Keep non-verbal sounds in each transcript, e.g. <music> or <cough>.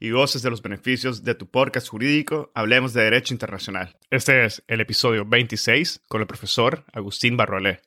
y goces de los beneficios de tu podcast jurídico Hablemos de Derecho Internacional. Este es el episodio 26 con el profesor Agustín Barroalé.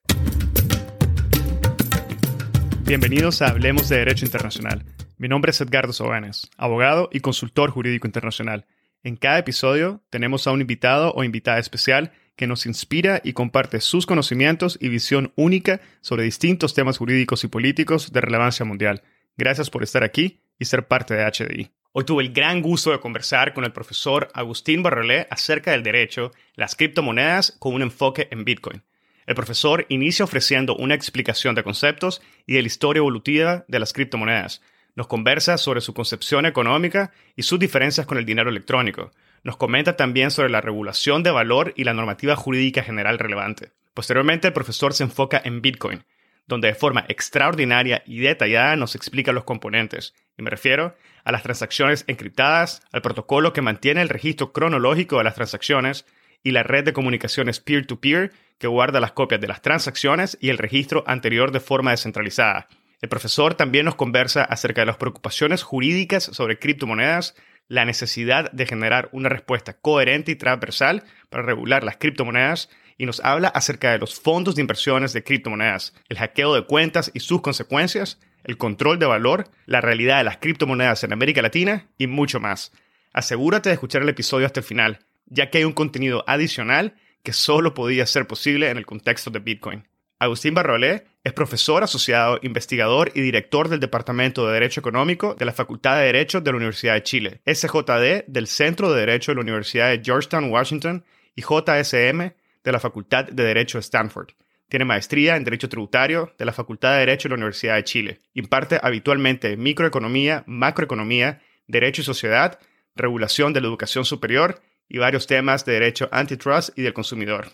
Bienvenidos a Hablemos de Derecho Internacional. Mi nombre es Edgardo Sobanes, abogado y consultor jurídico internacional. En cada episodio tenemos a un invitado o invitada especial que nos inspira y comparte sus conocimientos y visión única sobre distintos temas jurídicos y políticos de relevancia mundial. Gracias por estar aquí y ser parte de HDI. Hoy tuve el gran gusto de conversar con el profesor Agustín Barrolé acerca del derecho, las criptomonedas con un enfoque en Bitcoin. El profesor inicia ofreciendo una explicación de conceptos y de la historia evolutiva de las criptomonedas. Nos conversa sobre su concepción económica y sus diferencias con el dinero electrónico. Nos comenta también sobre la regulación de valor y la normativa jurídica general relevante. Posteriormente, el profesor se enfoca en Bitcoin, donde de forma extraordinaria y detallada nos explica los componentes. Y me refiero a las transacciones encriptadas, al protocolo que mantiene el registro cronológico de las transacciones y la red de comunicaciones peer-to-peer que guarda las copias de las transacciones y el registro anterior de forma descentralizada. El profesor también nos conversa acerca de las preocupaciones jurídicas sobre criptomonedas, la necesidad de generar una respuesta coherente y transversal para regular las criptomonedas y nos habla acerca de los fondos de inversiones de criptomonedas, el hackeo de cuentas y sus consecuencias, el control de valor, la realidad de las criptomonedas en América Latina y mucho más. Asegúrate de escuchar el episodio hasta el final, ya que hay un contenido adicional que solo podía ser posible en el contexto de Bitcoin. Agustín Barrolé es profesor asociado, investigador y director del Departamento de Derecho Económico de la Facultad de Derecho de la Universidad de Chile, SJD del Centro de Derecho de la Universidad de Georgetown, Washington y JSM de la Facultad de Derecho de Stanford. Tiene maestría en Derecho Tributario de la Facultad de Derecho de la Universidad de Chile. Imparte habitualmente microeconomía, macroeconomía, derecho y sociedad, regulación de la educación superior y varios temas de derecho antitrust y del consumidor.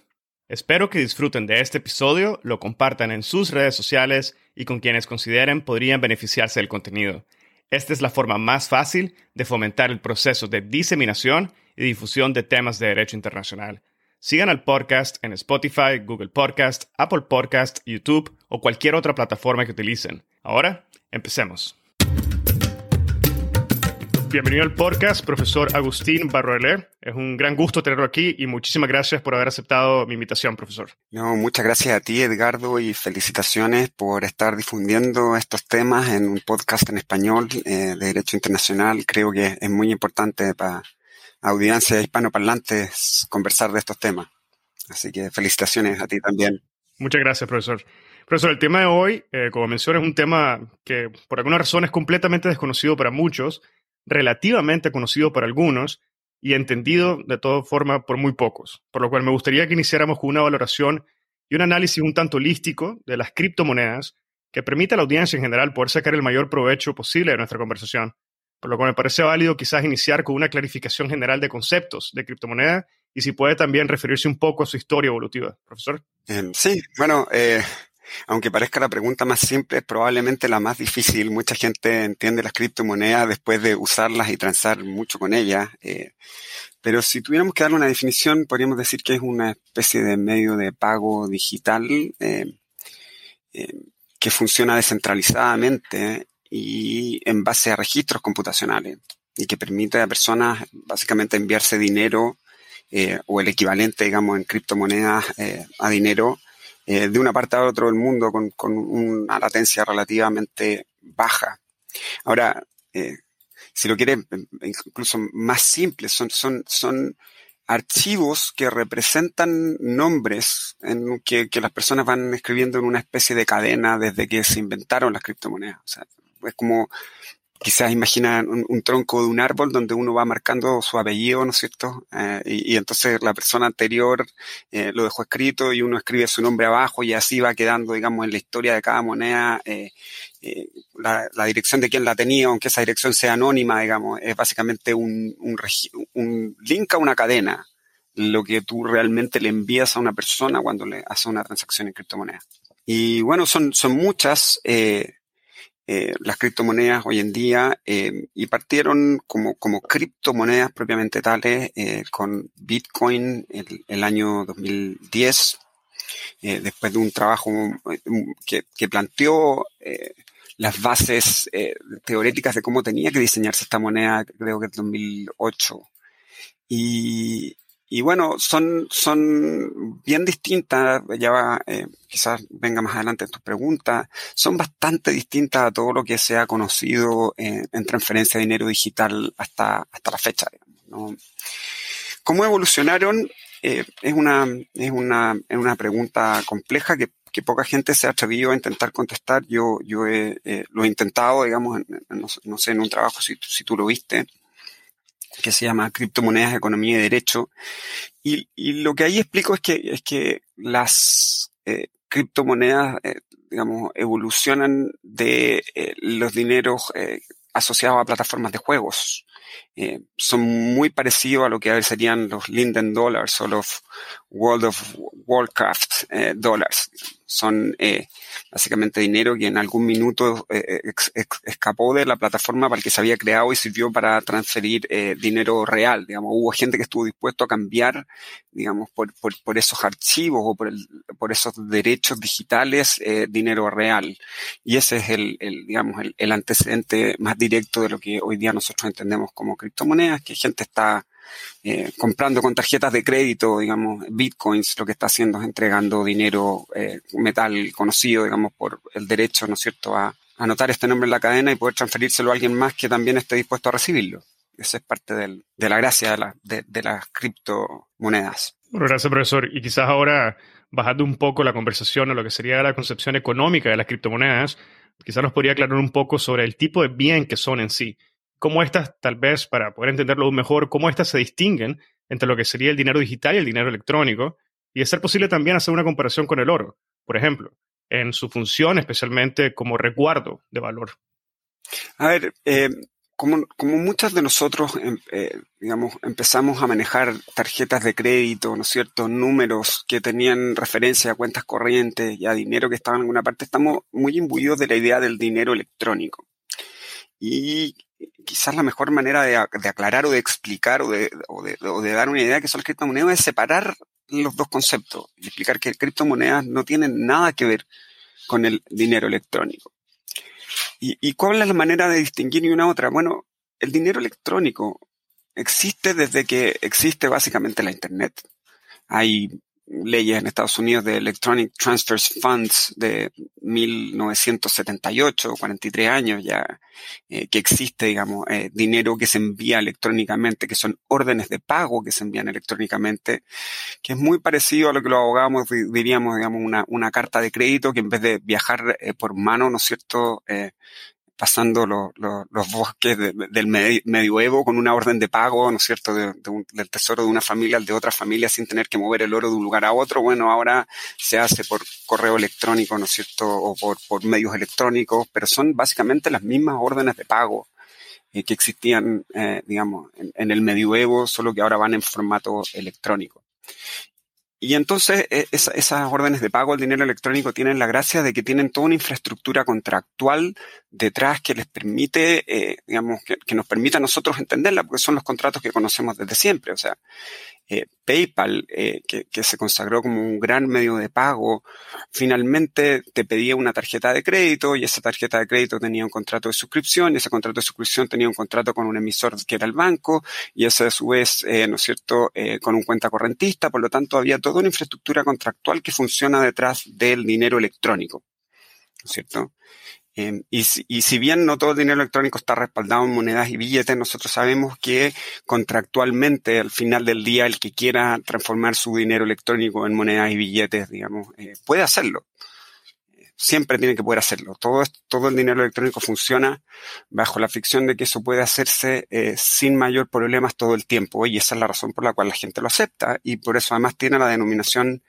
Espero que disfruten de este episodio, lo compartan en sus redes sociales y con quienes consideren podrían beneficiarse del contenido. Esta es la forma más fácil de fomentar el proceso de diseminación y difusión de temas de derecho internacional. Sigan al podcast en Spotify, Google Podcast, Apple Podcast, YouTube o cualquier otra plataforma que utilicen. Ahora, empecemos. Bienvenido al podcast, profesor Agustín Barroelé. Es un gran gusto tenerlo aquí y muchísimas gracias por haber aceptado mi invitación, profesor. No, muchas gracias a ti, Edgardo, y felicitaciones por estar difundiendo estos temas en un podcast en español eh, de Derecho Internacional. Creo que es muy importante para audiencia hispanoparlantes conversar de estos temas. Así que felicitaciones a ti también. Muchas gracias, profesor. Profesor, el tema de hoy, eh, como mencioné, es un tema que por alguna razón es completamente desconocido para muchos, relativamente conocido para algunos y entendido de toda forma por muy pocos. Por lo cual me gustaría que iniciáramos con una valoración y un análisis un tanto holístico de las criptomonedas que permita a la audiencia en general poder sacar el mayor provecho posible de nuestra conversación. Por lo cual me parece válido quizás iniciar con una clarificación general de conceptos de criptomoneda y si puede también referirse un poco a su historia evolutiva, profesor. Em, sí, bueno, eh, aunque parezca la pregunta más simple, es probablemente la más difícil. Mucha gente entiende las criptomonedas después de usarlas y transar mucho con ellas. Eh, pero si tuviéramos que darle una definición, podríamos decir que es una especie de medio de pago digital eh, que funciona descentralizadamente y en base a registros computacionales y que permite a personas básicamente enviarse dinero eh, o el equivalente, digamos, en criptomonedas eh, a dinero eh, de una parte a otra del mundo con, con una latencia relativamente baja. Ahora, si lo quieren incluso más simple, son, son, son archivos que representan nombres en que, que, las personas van escribiendo en una especie de cadena desde que se inventaron las criptomonedas. Es como quizás imaginan un, tronco de un árbol donde uno va marcando su apellido, ¿no es cierto? Eh, y, entonces la persona anterior eh, lo dejó escrito y uno escribe su nombre abajo y así va quedando, digamos, en la historia de cada moneda eh, la, dirección de quien la tenía, aunque esa dirección sea anónima, digamos, es básicamente un, link a una cadena, lo que tú realmente le envías a una persona cuando le hace una transacción en criptomoneda. Y bueno, son, son muchas. Eh, las criptomonedas hoy en día eh, y partieron como, como criptomonedas propiamente tales eh, con Bitcoin el, año 2010, después de un trabajo que, que planteó las bases teóricas de cómo tenía que diseñarse esta moneda, creo que en 2008. Y, y bueno, son, son bien distintas, ya eh, quizás venga más adelante en tu pregunta, son bastante distintas a todo lo que se ha conocido en, transferencia de dinero digital hasta, hasta la fecha. ¿no? ¿Cómo evolucionaron? Eh, es, una, es, una, es una pregunta compleja que, que, poca gente se ha atrevido a intentar contestar. Yo, yo he, eh, lo he intentado, digamos, no, no, sé, en un trabajo si, si tú lo viste que se llama Criptomonedas, Economía y Derecho. Y, lo que ahí explico es que, es que las eh, criptomonedas, eh, digamos, evolucionan de eh, los dineros asociados a plataformas de juegos. Eh, son muy parecidos a lo que serían los Linden Dollars o los World of Warcraft eh, Dollars. Son eh, básicamente dinero que en algún minuto eh, escapó de la plataforma para el que se había creado y sirvió para transferir eh, dinero real. Digamos, hubo gente que estuvo dispuesto a cambiar, digamos, por, por, por esos archivos o por, el, por esos derechos digitales eh, dinero real. Y ese es el, el digamos, el, el, antecedente más directo de lo que hoy día nosotros entendemos como criptomonedas, que gente está eh, comprando con tarjetas de crédito, digamos, bitcoins, lo que está haciendo es entregando dinero, eh, metal conocido, digamos, por el derecho, ¿no es cierto?, a anotar este nombre en la cadena y poder transferírselo a alguien más que también esté dispuesto a recibirlo. Esa es parte de la gracia de las criptomonedas. Bueno, gracias, profesor. Y quizás ahora, bajando un poco la conversación a lo que sería la concepción económica de las criptomonedas, quizás nos podría aclarar un poco sobre el tipo de bien que son en sí cómo estas, tal vez, para poder entenderlo aún mejor, cómo estas se distinguen entre lo que sería el dinero digital y el dinero electrónico, y de ser posible también hacer una comparación con el oro, por ejemplo, en su función especialmente como resguardo de valor. A ver, eh, como, como muchos de nosotros, em, eh, digamos, empezamos a manejar tarjetas de crédito, ¿no es cierto?, números que tenían referencia a cuentas corrientes y a dinero que estaba en alguna parte, estamos muy imbuidos de la idea del dinero electrónico. Y quizás la mejor manera de, aclarar o de explicar o de, dar una idea que son las criptomonedas es separar los dos conceptos y explicar que criptomonedas no tienen nada que ver con el dinero electrónico. ¿Y, ¿Y cuál es la manera de distinguir una otra? Bueno, el dinero electrónico existe desde que existe básicamente la Internet. Hay leyes en Estados Unidos de Electronic Transfers Funds de 1978, 43 años ya, eh, que existe, digamos, eh, dinero que se envía electrónicamente, que son órdenes de pago que se envían electrónicamente, que es muy parecido a lo que los abogados diríamos, digamos, una, una carta de crédito que en vez de viajar eh, por mano, ¿no es cierto?, pasando los, bosques del medioevo con una orden de pago, ¿no es cierto?, de, del tesoro de una familia al de otra familia sin tener que mover el oro de un lugar a otro. Bueno, ahora se hace por correo electrónico, ¿no es cierto?, o por, por medios electrónicos, pero son básicamente las mismas órdenes de pago eh, que existían, eh, digamos, en, en el medioevo, solo que ahora van en formato electrónico. Y entonces e, esas órdenes de pago al dinero electrónico tienen la gracia de que tienen toda una infraestructura contractual detrás que les permite, eh, digamos, que, nos permite a nosotros entenderla, porque son los contratos que conocemos desde siempre. O sea, eh, PayPal, eh, que, se consagró como un gran medio de pago, finalmente te pedía una tarjeta de crédito y esa tarjeta de crédito tenía un contrato de suscripción y ese contrato de suscripción tenía un contrato con un emisor que era el banco y ese a su vez, eh, ¿no es cierto?, eh, con un cuenta correntista. Por lo tanto, había toda una infraestructura contractual que funciona detrás del dinero electrónico, ¿no es cierto? Em, y, si bien no todo el dinero electrónico está respaldado en monedas y billetes, nosotros sabemos que contractualmente al final del día el que quiera transformar su dinero electrónico en monedas y billetes, digamos, eh, puede hacerlo. Siempre tiene que poder hacerlo. Todo, todo el dinero electrónico funciona bajo la ficción de que eso puede hacerse eh, sin mayor problemas todo el tiempo. Y esa es la razón por la cual la gente lo acepta. Y por eso además tiene la denominación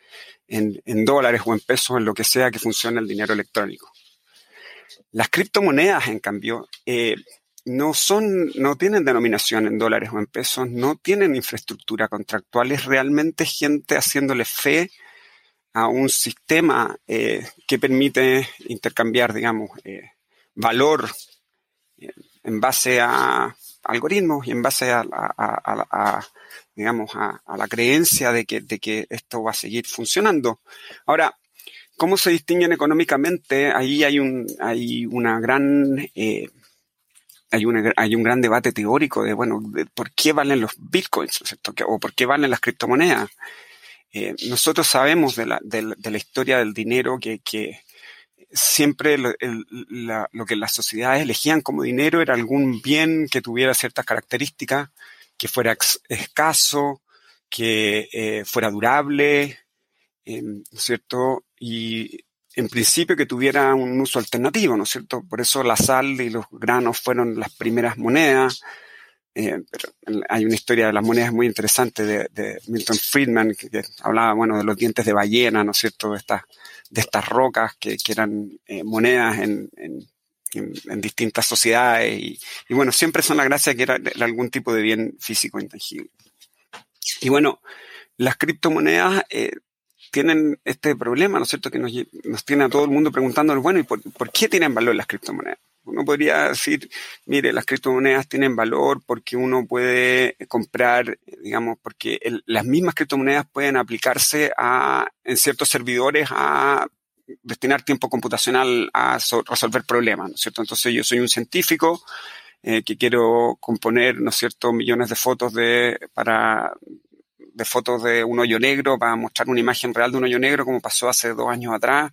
en, en dólares o en pesos, en lo que sea que funcione el dinero electrónico. Las criptomonedas, en cambio, eh, no son, no tienen denominación en dólares o en pesos, no tienen infraestructura contractual, es realmente gente haciéndole fe a un sistema eh, que permite intercambiar, digamos, eh, valor en base a algoritmos y en base a, digamos, a, la creencia de que, de que esto va a seguir funcionando. Ahora, ¿Cómo se distinguen económicamente? Ahí hay un, hay una gran, eh, hay, hay un gran debate teórico de, bueno, por qué valen los bitcoins. O por qué valen las criptomonedas. Eh, nosotros sabemos de la, de, la, historia del dinero que, que siempre lo, que las sociedades elegían como dinero era algún bien que tuviera ciertas características, que fuera escaso, que eh, fuera durable, ¿no es cierto? Y en principio que tuviera un uso alternativo, ¿no es cierto? Por eso la sal y los granos fueron las primeras monedas. Eh, hay una historia de las monedas muy interesante de, Milton Friedman que, hablaba, bueno, de los dientes de ballena, ¿no es cierto? De estas, de estas rocas que, eran eh, monedas en, en, distintas sociedades y, y, bueno, siempre son la gracia que era algún tipo de bien físico intangible. Y bueno, las criptomonedas eh, tienen este problema, ¿no es cierto?, que nos, nos tiene a todo el mundo preguntándonos, bueno, ¿y por, qué tienen valor las criptomonedas? Uno podría decir, mire, las criptomonedas tienen valor porque uno puede comprar, digamos, porque las mismas criptomonedas pueden aplicarse a, en ciertos servidores a destinar tiempo computacional a resolver problemas, ¿no es cierto? Entonces yo soy un científico eh, que quiero componer, ¿no es cierto?, millones de fotos de, para de fotos de un hoyo negro para mostrar una imagen real de un hoyo negro, como pasó hace dos años atrás.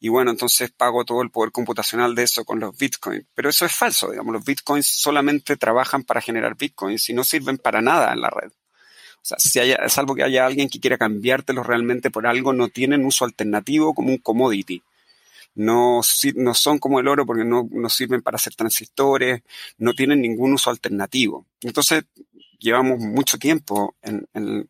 Y bueno, entonces pago todo el poder computacional de eso con los bitcoins. Pero eso es falso, digamos, los bitcoins solamente trabajan para generar bitcoins y no sirven para nada en la red. O sea, si haya, salvo que haya alguien que quiera cambiártelos realmente por algo, no tienen uso alternativo como un commodity. No, no son como el oro porque no, no sirven para hacer transistores, no tienen ningún uso alternativo. Entonces, llevamos mucho tiempo en, en,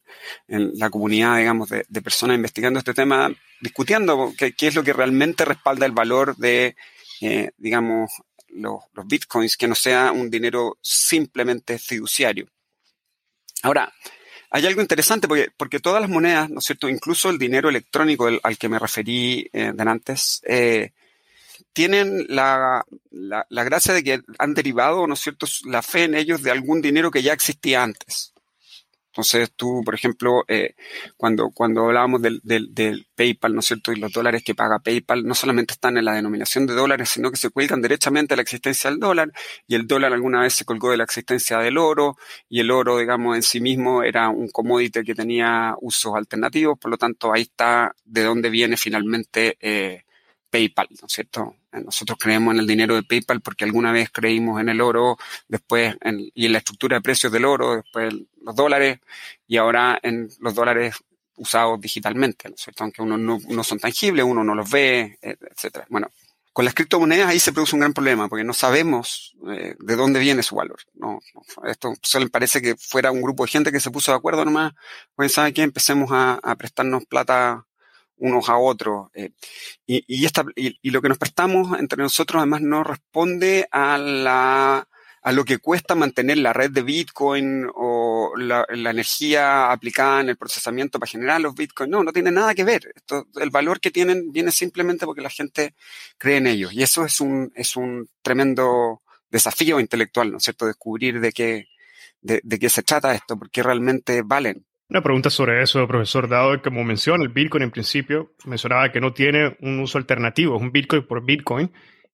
la comunidad, digamos, de, personas investigando este tema, discutiendo qué, es lo que realmente respalda el valor de, eh, digamos, los, los, bitcoins, que no sea un dinero simplemente fiduciario. Ahora, hay algo interesante porque, porque todas las monedas, ¿no es cierto? Incluso el dinero electrónico al que me referí eh, antes, eh, tienen la, la, gracia de que han derivado, ¿no es cierto?, la fe en ellos de algún dinero que ya existía antes. Entonces tú, por ejemplo, eh, cuando, cuando hablábamos del, del, del, PayPal, ¿no es cierto? Y los dólares que paga PayPal no solamente están en la denominación de dólares, sino que se cuelgan derechamente a la existencia del dólar, y el dólar alguna vez se colgó de la existencia del oro, y el oro, digamos, en sí mismo era un commodity que tenía usos alternativos, por lo tanto ahí está de dónde viene finalmente eh, PayPal, ¿no es cierto? Nosotros creemos en el dinero de PayPal porque alguna vez creímos en el oro, después en, y en la estructura de precios del oro, después los dólares y ahora en los dólares usados digitalmente, ¿no es cierto? Aunque uno no, no son tangibles, uno no los ve, eh, etcétera. Bueno, con las criptomonedas ahí se produce un gran problema porque no sabemos eh, de dónde viene su valor. No, esto solo parece que fuera un grupo de gente que se puso de acuerdo nomás, pues sabe que empecemos a prestarnos plata unos a otros. Eh, y, y, esta, y, y, lo que nos prestamos entre nosotros además no responde a la a lo que cuesta mantener la red de Bitcoin o la, energía aplicada en el procesamiento para generar los Bitcoin. No, no tiene nada que ver. Esto, el valor que tienen viene simplemente porque la gente cree en ellos. Y eso es un, es un tremendo desafío intelectual, ¿no es cierto? Descubrir de qué, de, de qué se trata esto, porque realmente valen. Una pregunta sobre eso, profesor, dado como menciona el Bitcoin en principio, mencionaba que no tiene un uso alternativo, es un Bitcoin por Bitcoin,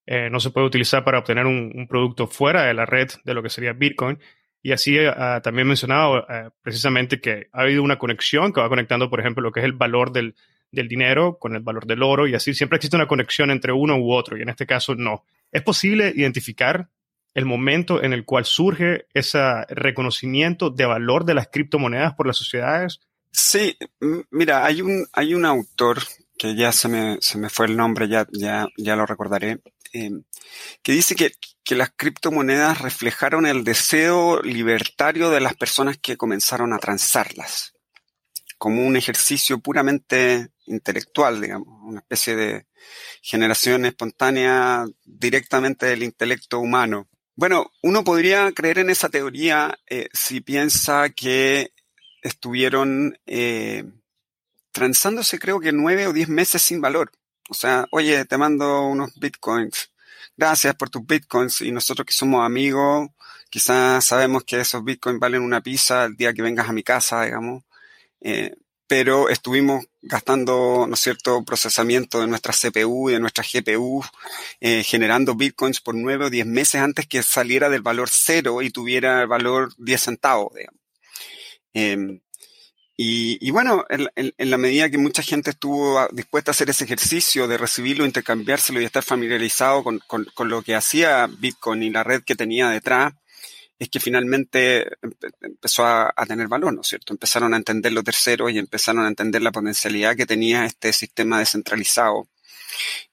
eh, no se puede utilizar para obtener un, producto fuera de la red de lo que sería Bitcoin. Y así uh, también mencionaba uh, precisamente que ha habido una conexión que va conectando, por ejemplo, lo que es el valor del, del dinero con el valor del oro y así siempre existe una conexión entre uno u otro y en este caso no. ¿Es posible identificar el momento en el cual surge ese reconocimiento de valor de las criptomonedas por las sociedades? Sí, mira, hay un, hay un autor que ya se me, se me fue el nombre, ya, ya, ya lo recordaré, eh, que dice que, que las criptomonedas reflejaron el deseo libertario de las personas que comenzaron a transarlas, como un ejercicio puramente intelectual, digamos, una especie de generación espontánea directamente del intelecto humano. Bueno, uno podría creer en esa teoría eh, si piensa que estuvieron eh, transándose creo que nueve o diez meses sin valor. O sea, oye, te mando unos bitcoins. Gracias por tus bitcoins. Y nosotros que somos amigos, quizás sabemos que esos bitcoins valen una pizza el día que vengas a mi casa, digamos. Eh, pero estuvimos gastando, ¿no cierto?, procesamiento de nuestra CPU y de nuestra GPU, eh, generando bitcoins por nueve o diez meses antes que saliera del valor cero y tuviera el valor 10 centavos. Em, y, bueno, en, la medida que mucha gente estuvo dispuesta a hacer ese ejercicio de recibirlo, intercambiárselo y estar familiarizado con, lo que hacía Bitcoin y la red que tenía detrás, es que finalmente empezó a, tener valor, ¿no es cierto? Empezaron a entender lo tercero y empezaron a entender la potencialidad que tenía este sistema descentralizado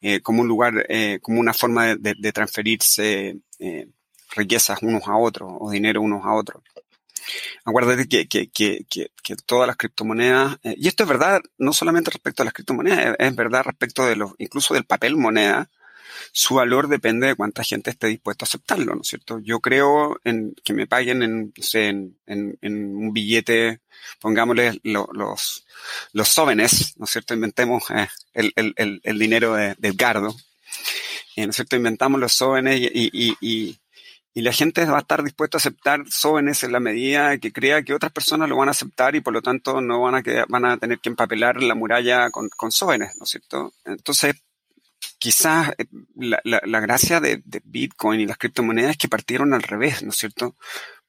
eh, como un lugar, eh, como una forma de, transferirse eh, riquezas unos a otros o dinero unos a otros. Acuérdate que, que, que, que, todas las criptomonedas, eh, y esto es verdad no solamente respecto a las criptomonedas, es, verdad respecto de los, incluso del papel moneda, su valor depende de cuánta gente esté dispuesta a aceptarlo, ¿no es cierto? Yo creo en que me paguen en, en, un billete, pongámosle los, los jóvenes, ¿no es cierto? Inventemos eh, el, el, el, dinero de, de Edgardo, eh, ¿no es cierto? Inventamos los jóvenes y, y, y, la gente va a estar dispuesta a aceptar jóvenes en la medida que crea que otras personas lo van a aceptar y por lo tanto no van a, van a tener que empapelar la muralla con, con ¿no es cierto? Entonces, quizás eh, la, la, gracia de, de, Bitcoin y las criptomonedas es que partieron al revés, ¿no es cierto?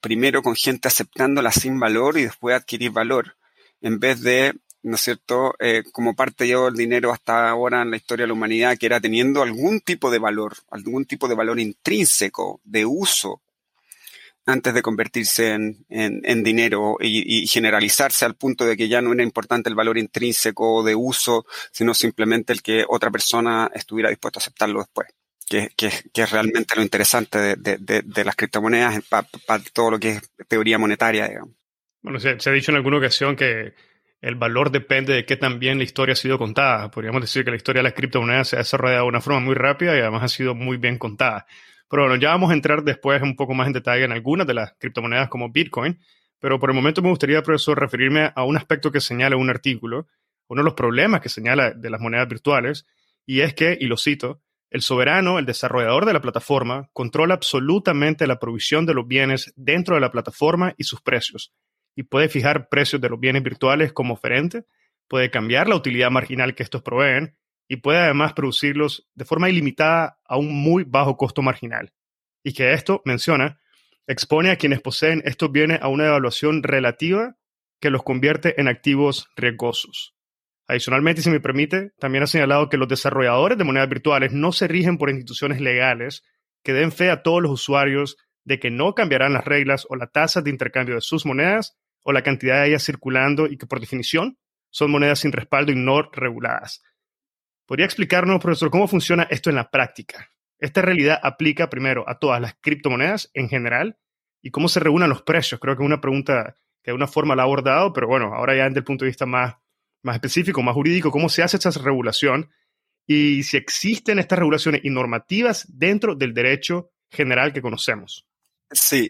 Primero con gente aceptándola sin valor y después adquirir valor, en vez de ¿no es cierto?, eh, como parte llevó el dinero hasta ahora en la historia de la humanidad, que era teniendo algún tipo de valor, algún tipo de valor intrínseco, de uso, antes de convertirse en, dinero y, generalizarse al punto de que ya no era importante el valor intrínseco de uso, sino simplemente el que otra persona estuviera dispuesta a aceptarlo después. Que, es realmente lo interesante de, las criptomonedas para todo lo que es teoría monetaria. Bueno, se, se ha dicho en alguna ocasión que el valor depende de qué tan bien la historia ha sido contada. Podríamos decir que la historia de las criptomonedas se ha desarrollado de una forma muy rápida y además ha sido muy bien contada. Pero bueno, ya vamos a entrar después un poco más en detalle en algunas de las criptomonedas como Bitcoin. Pero por el momento me gustaría, profesor, referirme a un aspecto que señala un artículo, uno de los problemas que señala de las monedas virtuales, y es que, y lo cito, el soberano, el desarrollador de la plataforma, controla absolutamente la provisión de los bienes dentro de la plataforma y sus precios, y puede fijar precios de los bienes virtuales como oferente, puede cambiar la utilidad marginal que estos proveen y puede además producirlos de forma ilimitada a un muy bajo costo marginal. Y que esto, menciona, expone a quienes poseen estos bienes a una evaluación relativa que los convierte en activos riesgosos. Adicionalmente, si me permite, también ha señalado que los desarrolladores de monedas virtuales no se rigen por instituciones legales que den fe a todos los usuarios de que no cambiarán las reglas o la tasa de intercambio de sus monedas o la cantidad de ellas circulando y que por definición son monedas sin respaldo y no reguladas. ¿Podría explicarnos, profesor, cómo funciona esto en la práctica? ¿Esta realidad aplica primero a todas las criptomonedas en general? ¿Y cómo se reúnen los precios? Creo que es una pregunta que de una forma la ha abordado, pero bueno, ahora ya desde el punto de vista más, más específico, más jurídico, ¿cómo se hace esta regulación? Y si existen estas regulaciones y normativas dentro del derecho general que conocemos. Sí,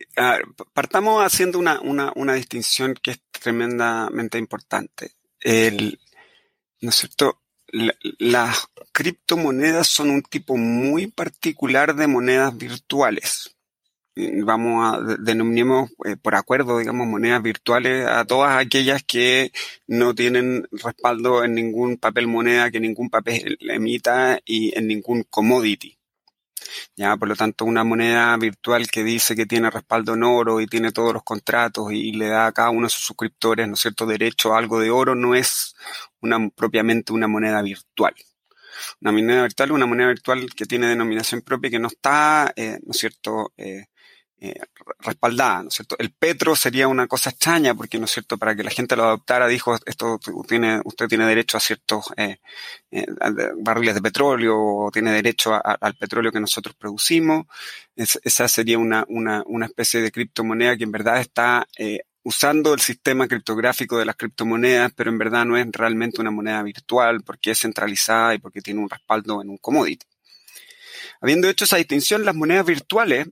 partamos haciendo una, una, una, distinción que es tremendamente importante. ¿No es cierto? Las criptomonedas son un tipo muy particular de monedas virtuales. Vamos a, denominemos eh, por acuerdo, digamos, monedas virtuales a todas aquellas que no tienen respaldo en ningún papel moneda, que ningún papel emita y en ningún commodity. Ya, por lo tanto, una moneda virtual que dice que tiene respaldo en oro y tiene todos los contratos y le da a cada uno de sus suscriptores, ¿no es cierto?, derecho a algo de oro, no es una, propiamente una moneda virtual. Una moneda virtual una moneda virtual que tiene denominación propia y que no está, eh, ¿no es cierto?, eh, eh, respaldada, ¿no es cierto? El petro sería una cosa extraña porque, ¿no es cierto?, para que la gente lo adoptara dijo, esto tiene, usted tiene derecho a ciertos eh, eh, barriles de petróleo o tiene derecho al petróleo que nosotros producimos. esa sería una, una, una especie de criptomoneda que en verdad está usando el sistema criptográfico de las criptomonedas, pero en verdad no es realmente una moneda virtual porque es centralizada y porque tiene un respaldo en un commodity. Habiendo hecho esa distinción, las monedas virtuales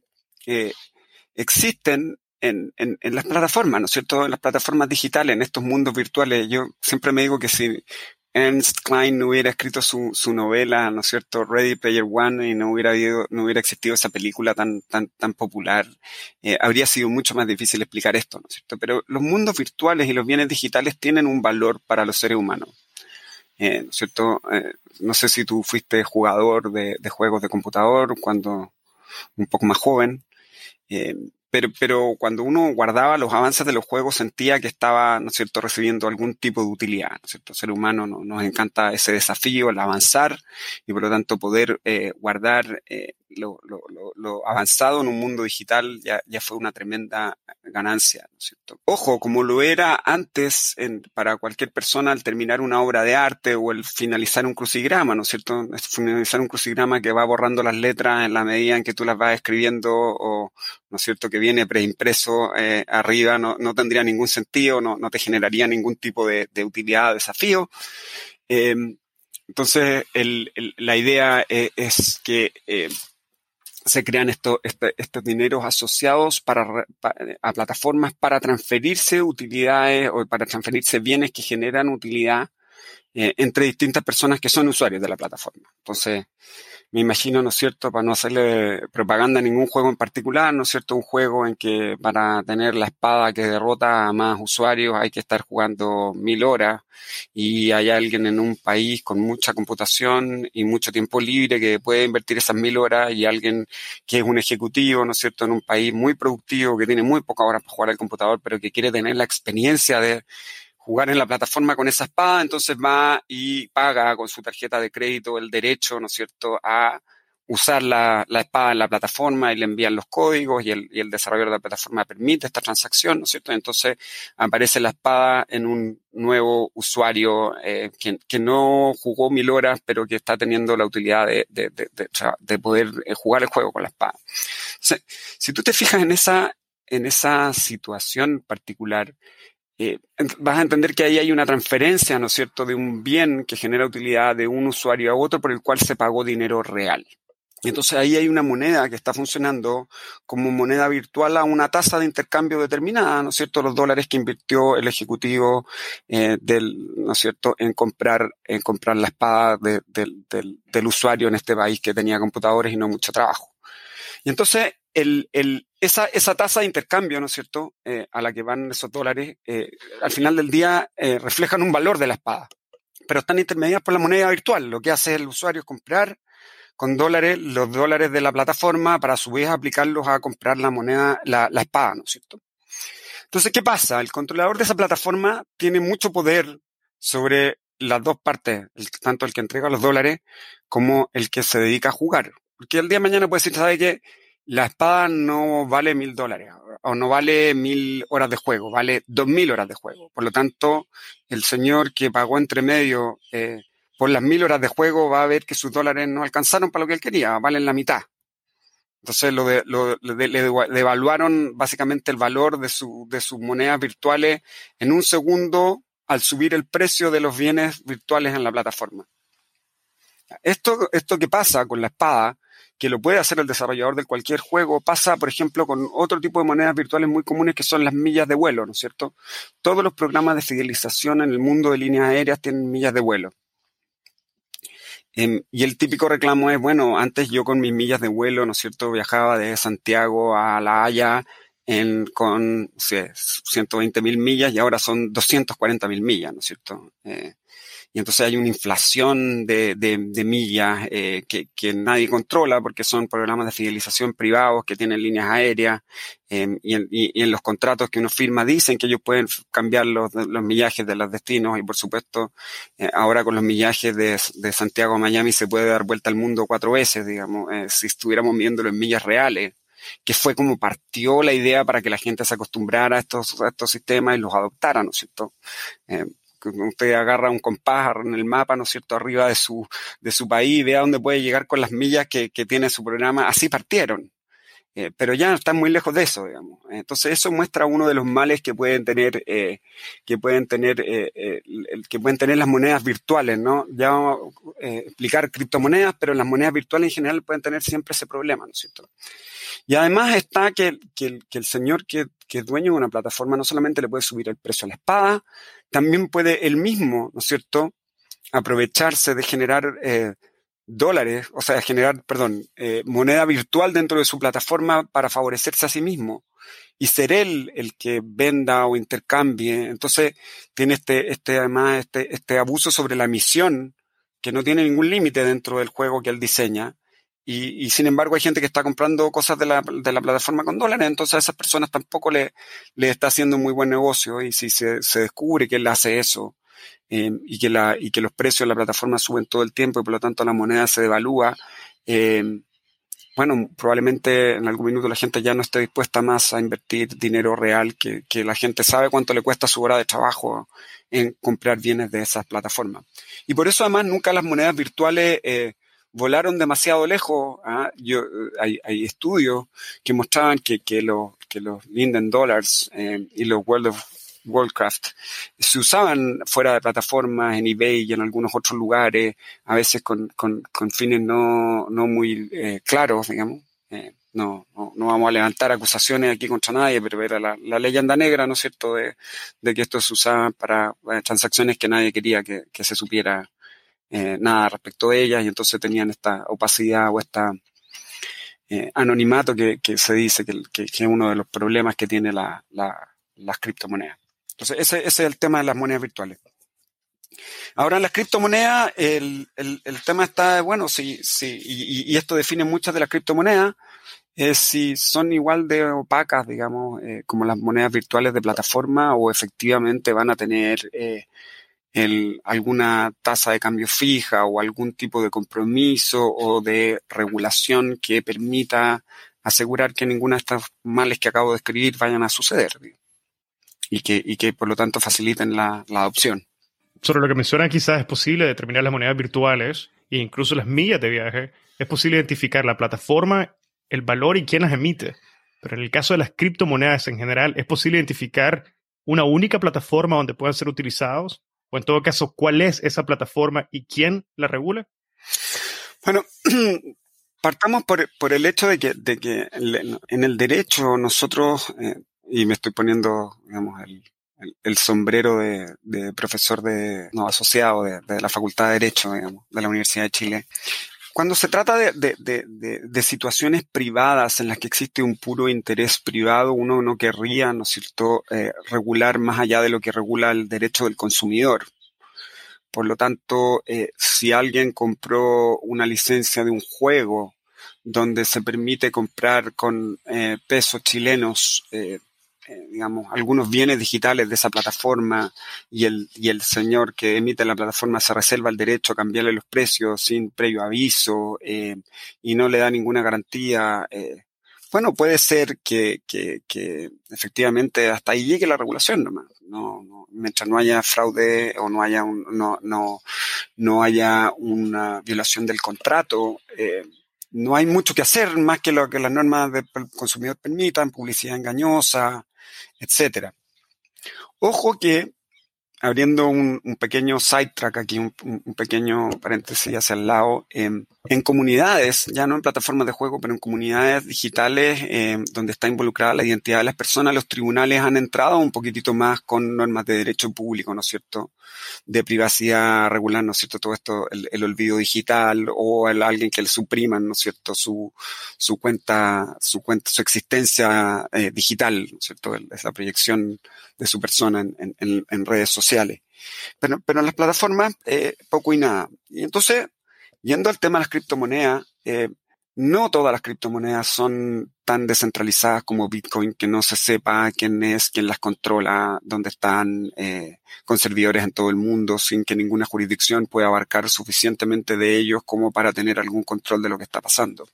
existen en, en, las plataformas, ¿no es cierto? En las plataformas digitales, en estos mundos virtuales. Yo siempre me digo que si Ernst Klein no hubiera escrito su, su novela, ¿no es cierto? Ready Player One y no hubiera habido, no hubiera existido esa película tan, tan, tan popular, eh, habría sido mucho más difícil explicar esto, ¿no es cierto? Pero los mundos virtuales y los bienes digitales tienen un valor para los seres humanos. Eh, ¿no es cierto? Eh, no sé si tú fuiste jugador de, de juegos de computador cuando un poco más joven, eh, pero, pero cuando uno guardaba los avances de los juegos sentía que estaba, ¿no es cierto?, recibiendo algún tipo de utilidad, ¿no es cierto? Ser humano no, nos encanta ese desafío, el avanzar y por lo tanto poder eh, guardar eh, lo, avanzado en un mundo digital ya, ya fue una tremenda ganancia, ¿no es cierto? Ojo, como lo era antes para cualquier persona al terminar una obra de arte o el finalizar un crucigrama, ¿no es cierto? Finalizar un crucigrama que va borrando las letras en la medida en que tú las vas escribiendo o, ¿no es cierto?, que viene preimpreso eh, arriba, no, no, tendría ningún sentido, no, no te generaría ningún tipo de, de utilidad, desafío. Eh, entonces, el, la idea es, es que eh, se crean estos, este, estos dineros asociados para, a plataformas para transferirse utilidades o para transferirse bienes que generan utilidad eh, entre distintas personas que son usuarios de la plataforma. Entonces, me imagino, ¿no es cierto?, para no hacerle propaganda a ningún juego en particular, ¿no es cierto?, un juego en que para tener la espada que derrota a más usuarios hay que estar jugando mil horas y hay alguien en un país con mucha computación y mucho tiempo libre que puede invertir esas mil horas y alguien que es un ejecutivo, ¿no es cierto?, en un país muy productivo que tiene muy pocas horas para jugar al computador, pero que quiere tener la experiencia de jugar en la plataforma con esa espada, entonces va y paga con su tarjeta de crédito el derecho, ¿no es cierto?, a usar la, la espada en la plataforma y le envían los códigos y el, y el, desarrollador de la plataforma permite esta transacción, ¿no es cierto? Entonces aparece la espada en un nuevo usuario eh, que, que, no jugó mil horas, pero que está teniendo la utilidad de, de, de, de poder eh, jugar el juego con la espada. Si tú te fijas en esa, en esa situación particular, eh, vas a entender que ahí hay una transferencia, ¿no es cierto?, de un bien que genera utilidad de un usuario a otro por el cual se pagó dinero real. Entonces ahí hay una moneda que está funcionando como moneda virtual a una tasa de intercambio determinada, ¿no es cierto? Los dólares que invirtió el ejecutivo eh, del, ¿no es cierto?, en comprar, en comprar la espada de, de, del, del usuario en este país que tenía computadores y no mucho trabajo. Y entonces el, el, esa, esa tasa de intercambio, ¿no es cierto?, eh, a la que van esos dólares, eh, al final del día eh, reflejan un valor de la espada, pero están intermediadas por la moneda virtual. Lo que hace el usuario es comprar con dólares los dólares de la plataforma para a su vez aplicarlos a comprar la moneda, la, la espada, ¿no es cierto? Entonces, ¿qué pasa? El controlador de esa plataforma tiene mucho poder sobre las dos partes, tanto el que entrega los dólares como el que se dedica a jugar. Porque el día de mañana puede decir, ¿sabe qué? La espada no vale mil dólares o no vale mil horas de juego, vale dos mil horas de juego. Por lo tanto, el señor que pagó entre medio eh, por las mil horas de juego va a ver que sus dólares no alcanzaron para lo que él quería, valen la mitad. Entonces lo de, lo, le devaluaron básicamente el valor de, su, de sus monedas virtuales en un segundo al subir el precio de los bienes virtuales en la plataforma. Esto, esto que pasa con la espada, que lo puede hacer el desarrollador de cualquier juego, pasa, por ejemplo, con otro tipo de monedas virtuales muy comunes que son las millas de vuelo, ¿no es cierto? Todos los programas de fidelización en el mundo de líneas aéreas tienen millas de vuelo. Eh, y el típico reclamo es, bueno, antes yo con mis millas de vuelo, ¿no es cierto? Viajaba de Santiago a La Haya con o sea, 120 mil millas y ahora son 240 mil millas, ¿no es cierto? Eh, y entonces hay una inflación de, de, millas eh, que, que, nadie controla porque son programas de fidelización privados que tienen líneas aéreas em, y, en, y, en, los contratos que uno firma dicen que ellos pueden cambiar los, los millajes de los destinos y por supuesto eh, ahora con los millajes de, de, Santiago a Miami se puede dar vuelta al mundo cuatro veces, digamos, eh, si estuviéramos viéndolo en millas reales que fue como partió la idea para que la gente se acostumbrara a estos, a estos sistemas y los adoptara, ¿no es cierto? Eh, usted agarra un compás en el mapa, ¿no es cierto?, arriba de su, de su país, vea dónde puede llegar con las millas que, que tiene su programa. Así partieron. Eh, pero ya están muy lejos de eso, digamos. Entonces eso muestra uno de los males que pueden tener, eh, que pueden tener, eh, que pueden tener las monedas virtuales, ¿no? Ya vamos a explicar criptomonedas, pero las monedas virtuales en general pueden tener siempre ese problema, ¿no es cierto? Y además está que, el señor que, que es dueño de una plataforma no solamente le puede subir el precio a la espada, también puede él mismo, ¿no es cierto?, aprovecharse de generar eh, dólares, o sea, generar, perdón, eh, moneda virtual dentro de su plataforma para favorecerse a sí mismo y ser él el que venda o intercambie. Entonces, tiene este, este, además, este, este abuso sobre la misión que no tiene ningún límite dentro del juego que él diseña. Y, y, sin embargo hay gente que está comprando cosas de la, de la plataforma con dólares, entonces a esas personas tampoco le, le está haciendo muy buen negocio y si se, se descubre que él hace eso, eh, y, que la, y que los precios de la plataforma suben todo el tiempo y por lo tanto la moneda se devalúa, eh, bueno, probablemente en algún minuto la gente ya no esté dispuesta más a invertir dinero real, que, que la gente sabe cuánto le cuesta su hora de trabajo en comprar bienes de esas plataformas. Y por eso además nunca las monedas virtuales eh, volaron demasiado lejos. ¿ah? Yo, hay, hay, estudios que mostraban que, que, los, que los Linden Dollars eh, y los World of Worldcraft se usaban fuera de plataformas, en eBay y en algunos otros lugares, a veces con, con, con fines no, no muy eh, claros, digamos. Eh, no, no, no, vamos a levantar acusaciones aquí contra nadie, pero era la, la leyenda negra, ¿no es cierto?, de, de, que esto se usaba para eh, transacciones que nadie quería que, que se supiera eh, nada respecto de ellas y entonces tenían esta opacidad o esta eh, anonimato que, que, se dice que, que, es uno de los problemas que tiene la, la, las criptomonedas. Entonces, ese, ese, es el tema de las monedas virtuales. Ahora, en las criptomonedas, el, el, el tema está, bueno, sí, sí, y, y, esto define muchas de las criptomonedas, es si son igual de opacas, digamos, eh, como las monedas virtuales de plataforma o efectivamente van a tener eh, el, alguna tasa de cambio fija o algún tipo de compromiso o de regulación que permita asegurar que ninguna de estos males que acabo de escribir vayan a suceder. Y que, y que por lo tanto faciliten la, la adopción. Sobre lo que menciona, quizás es posible determinar las monedas virtuales e incluso las millas de viaje. Es posible identificar la plataforma, el valor y quién las emite. Pero en el caso de las criptomonedas en general, ¿es posible identificar una única plataforma donde puedan ser utilizados? O en todo caso, ¿cuál es esa plataforma y quién la regula? Bueno, <clears throat> partamos por, por el hecho de que, de que en el derecho nosotros eh, y me estoy poniendo, digamos, el, el, el sombrero de, de, profesor de, no, asociado de, de, la Facultad de Derecho, digamos, de la Universidad de Chile. Cuando se trata de, de, de, situaciones privadas en las que existe un puro interés privado, uno no querría, ¿no es cierto?, eh, regular más allá de lo que regula el derecho del consumidor. Por lo tanto, eh, si alguien compró una licencia de un juego donde se permite comprar con eh, pesos chilenos eh, digamos, algunos bienes digitales de esa plataforma y el, y el señor que emite la plataforma se reserva el derecho a cambiarle los precios sin previo aviso eh, y no le da ninguna garantía. Eh, bueno, puede ser que, que, que, efectivamente hasta ahí llegue la regulación nomás. No, no, mientras no haya fraude o no haya un, no, no, no haya una violación del contrato, eh, no hay mucho que hacer más que lo que las normas del consumidor permitan, publicidad engañosa, etcétera. Ojo que, abriendo un, un pequeño sidetrack aquí, un, un, pequeño paréntesis hacia el lado, eh, en comunidades, ya no en plataformas de juego, pero en comunidades digitales eh, donde está involucrada la identidad de las personas, los tribunales han entrado un poquitito más con normas de derecho público, ¿no es cierto? De privacidad regular, ¿no es cierto? Todo esto, el, olvido digital o alguien que le supriman, ¿no es cierto? Su, cuenta, su cuenta, su existencia eh, digital, ¿no es cierto? Es la proyección de su persona en, redes sociales. Pero, pero en las plataformas, eh, poco y nada. Y entonces, Yendo al tema de las criptomonedas, eh, no todas las criptomonedas son tan descentralizadas como Bitcoin, que no se sepa quién es, quién las controla, dónde están, eh, con servidores en todo el mundo, sin que ninguna jurisdicción pueda abarcar suficientemente de ellos como para tener algún control de lo que está pasando.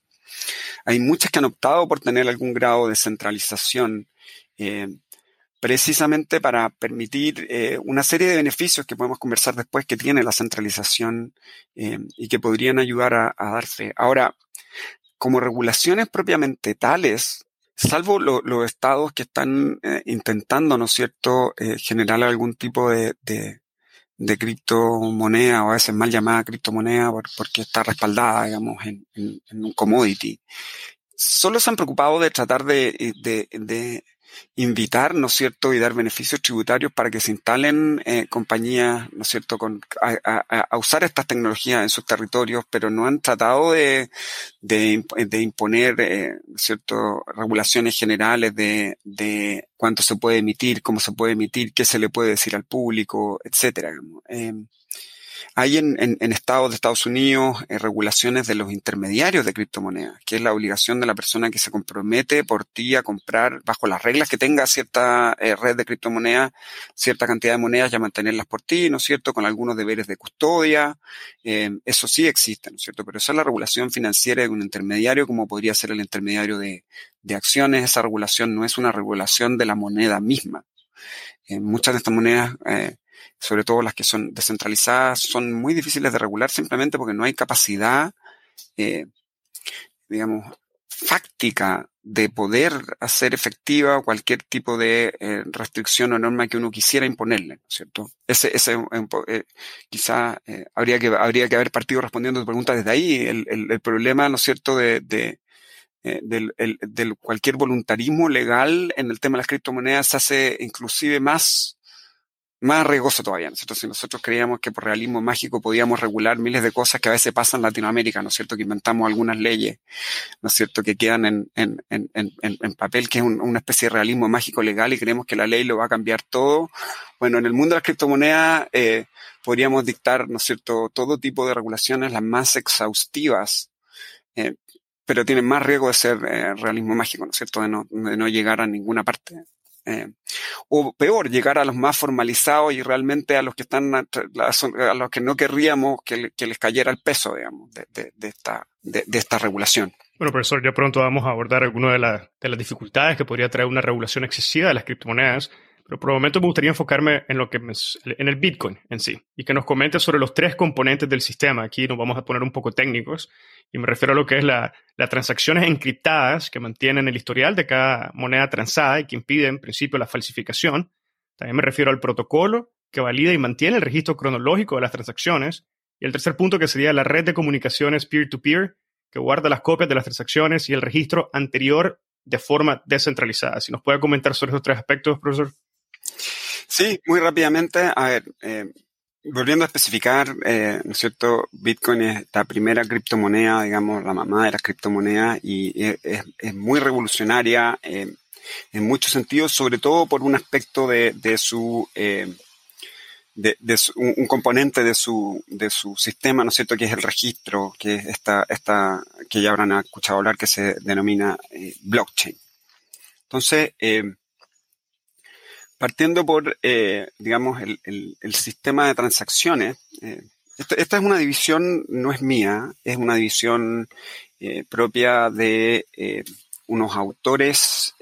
Hay muchas que han optado por tener algún grado de centralización. Eh, precisamente para permitir eh, una serie de beneficios que podemos conversar después que tiene la centralización eh, y que podrían ayudar a, darse. Ahora, como regulaciones propiamente tales, salvo los estados que están eh, intentando, ¿no es cierto?, generar algún tipo de, de, criptomoneda o a veces mal llamada criptomoneda porque está respaldada, digamos, en, un commodity. Solo se han preocupado de tratar de, de invitar, ¿no es cierto?, y dar beneficios tributarios para que se instalen eh, compañías, ¿no es cierto?, con, a, usar estas tecnologías en sus territorios, pero no han tratado de, de, imponer, eh, ¿no es cierto?, regulaciones generales de, de cuánto se puede emitir, cómo se puede emitir, qué se le puede decir al público, etcétera. Hay en, en, estados de Estados Unidos eh, regulaciones de los intermediarios de criptomonedas, que es la obligación de la persona que se compromete por ti a comprar bajo las reglas que tenga cierta eh, red de criptomonedas, cierta cantidad de monedas y a mantenerlas por ti, ¿no es cierto? Con algunos deberes de custodia. Eh, eso sí existe, ¿no es cierto? Pero esa es la regulación financiera de un intermediario, como podría ser el intermediario de, de acciones. Esa regulación no es una regulación de la moneda misma. muchas de estas monedas sobre todo las que son descentralizadas, son muy difíciles de regular simplemente porque no hay capacidad, eh, digamos, fáctica de poder hacer efectiva cualquier tipo de eh, restricción o norma que uno quisiera imponerle, ¿no es cierto? Ese, ese eh, quizá eh, habría que habría que haber partido respondiendo tu pregunta desde ahí. El, el, problema, ¿no es cierto?, de, de del, el, del, cualquier voluntarismo legal en el tema de las criptomonedas se hace inclusive más más riesgoso todavía, ¿no es cierto? Si nosotros creíamos que por realismo mágico podíamos regular miles de cosas que a veces pasan en Latinoamérica, ¿no es cierto? Que inventamos algunas leyes, ¿no es cierto? Que quedan en, en, en, en papel, que es una especie de realismo mágico legal y creemos que la ley lo va a cambiar todo. Bueno, en el mundo de las criptomonedas eh, podríamos dictar, ¿no es cierto?, todo tipo de regulaciones, las más exhaustivas, eh, pero tienen más riesgo de ser eh, realismo mágico, ¿no es cierto?, de no, de no llegar a ninguna parte. Eh, o peor, llegar a los más formalizados y realmente a los que están, a, los que no querríamos que, les cayera el peso, digamos, de, esta, de, esta regulación. Bueno, profesor, ya pronto vamos a abordar algunas de, de las dificultades que podría traer una regulación excesiva de las criptomonedas, pero por el momento me gustaría enfocarme en lo que en el Bitcoin en sí y que nos comente sobre los tres componentes del sistema. Aquí nos vamos a poner un poco técnicos y me refiero a lo que es las transacciones encriptadas que mantienen el historial de cada moneda transada y que impiden en principio la falsificación. También me refiero al protocolo que valida y mantiene el registro cronológico de las transacciones. Y el tercer punto que sería la red de comunicaciones peer-to-peer -peer, que guarda las copias de las transacciones y el registro anterior de forma descentralizada. Si nos puede comentar sobre esos tres aspectos, profesor. Sí, muy rápidamente. A ver, eh, volviendo a especificar, eh, ¿no es cierto? Bitcoin es la primera criptomoneda, digamos, la mamá de las criptomonedas y es, muy revolucionaria eh, en muchos sentidos, sobre todo por un aspecto de, su, de, un, componente de su, de su sistema, ¿no es cierto? Que es el registro, que es esta, esta, que ya habrán escuchado hablar, que se denomina blockchain. Entonces, partiendo por, eh, digamos, el, el, sistema de transacciones, eh, esta, es una división, no es mía, es una división eh, propia de unos autores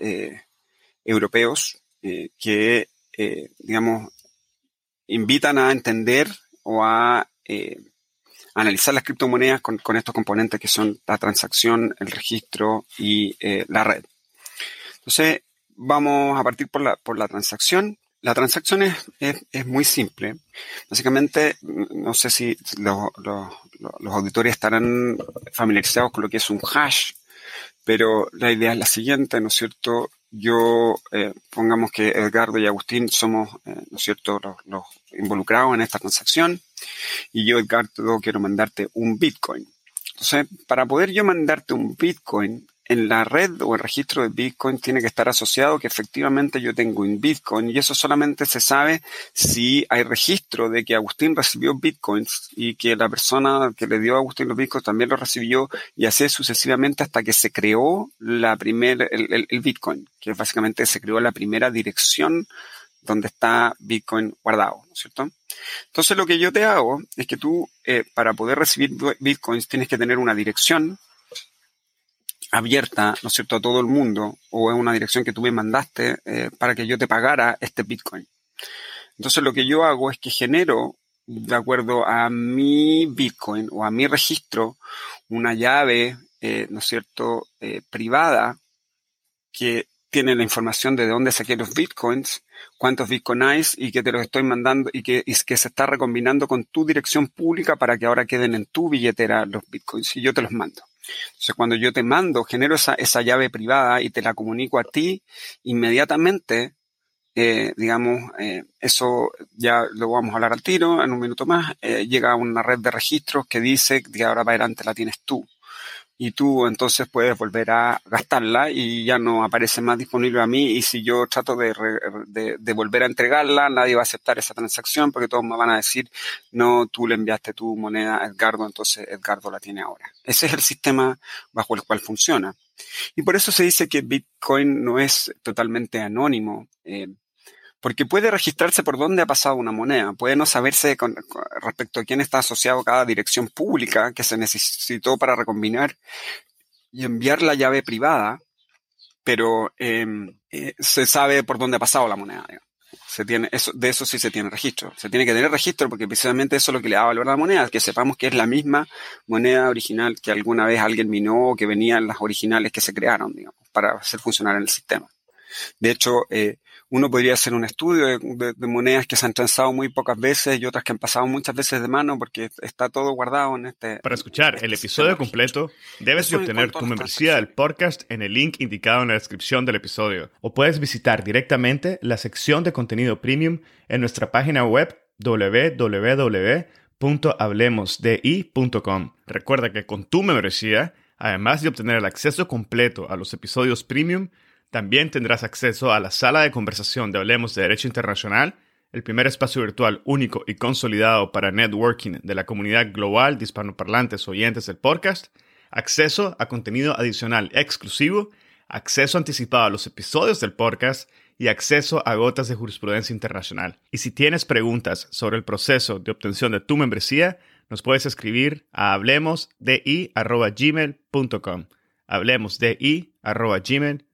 europeos que, digamos, invitan a entender o a analizar las criptomonedas con, con, estos componentes que son la transacción, el registro y la red. Entonces, vamos a partir por la, por la transacción. La transacción es, es, muy simple. Básicamente, no sé si los, los auditores estarán familiarizados con lo que es un hash, pero la idea es la siguiente, ¿no es cierto? Yo, eh, pongamos que Edgardo y Agustín somos, eh, ¿no es cierto?, los, los, involucrados en esta transacción, y yo, Edgardo, quiero mandarte un Bitcoin. Entonces, para poder yo mandarte un Bitcoin, en la red o el registro de Bitcoin tiene que estar asociado que efectivamente yo tengo un Bitcoin y eso solamente se sabe si hay registro de que Agustín recibió Bitcoins y que la persona que le dio a Agustín los Bitcoins también lo recibió y así sucesivamente hasta que se creó la primer, el, el, Bitcoin, que básicamente se creó la primera dirección donde está Bitcoin guardado, ¿no es cierto? Entonces lo que yo te hago es que tú, eh, para poder recibir Bitcoins, tienes que tener una dirección abierta, ¿no es cierto?, a todo el mundo, o es una dirección que tú me mandaste eh, para que yo te pagara este Bitcoin. Entonces lo que yo hago es que genero, de acuerdo a mi Bitcoin o a mi registro, una llave, eh, ¿no es cierto?, eh, privada que tiene la información de dónde saqué los bitcoins, cuántos bitcoins y que te los estoy mandando y que, y que se está recombinando con tu dirección pública para que ahora queden en tu billetera los bitcoins y yo te los mando. Entonces, cuando yo te mando, genero esa, esa llave privada y te la comunico a ti, inmediatamente, eh, digamos, eh, eso ya lo vamos a hablar al tiro en un minuto más, eh, llega una red de registros que dice que ahora para adelante la tienes tú y tú entonces puedes volver a gastarla y ya no aparece más disponible a mí y si yo trato de, de, volver a entregarla, nadie va a aceptar esa transacción porque todos me van a decir, no, tú le enviaste tu moneda a Edgardo, entonces Edgardo la tiene ahora. Ese es el sistema bajo el cual funciona. Y por eso se dice que Bitcoin no es totalmente anónimo. Eh, porque puede registrarse por dónde ha pasado una moneda, puede no saberse con, respecto a quién está asociado cada dirección pública que se necesitó para recombinar y enviar la llave privada, pero em, eh, se sabe por dónde ha pasado la moneda. Se tiene, eso, de eso sí se tiene registro. Se tiene que tener registro porque precisamente eso es lo que le da valor a la moneda, que sepamos que es la misma moneda original que alguna vez alguien minó o que venían las originales que se crearon, digamos, para hacer funcionar en el sistema. De hecho, eh, uno podría hacer un estudio de, monedas que se han transado muy pocas veces y otras que han pasado muchas veces de mano porque está todo guardado en este. Para escuchar el este episodio completo, debes de obtener tu membresía del podcast en el link indicado en la descripción del episodio. O puedes visitar directamente la sección de contenido premium en nuestra página web www.hablemosdi.com. Recuerda que con tu membresía, además de obtener el acceso completo a los episodios premium, también tendrás acceso a la sala de conversación de Hablemos de Derecho Internacional, el primer espacio virtual único y consolidado para networking de la comunidad global de hispanoparlantes oyentes del podcast, acceso a contenido adicional exclusivo, acceso anticipado a los episodios del podcast y acceso a gotas de jurisprudencia internacional. Y si tienes preguntas sobre el proceso de obtención de tu membresía, nos puedes escribir a hablemosdi.gmail.com. Hablemosdi.gmail.com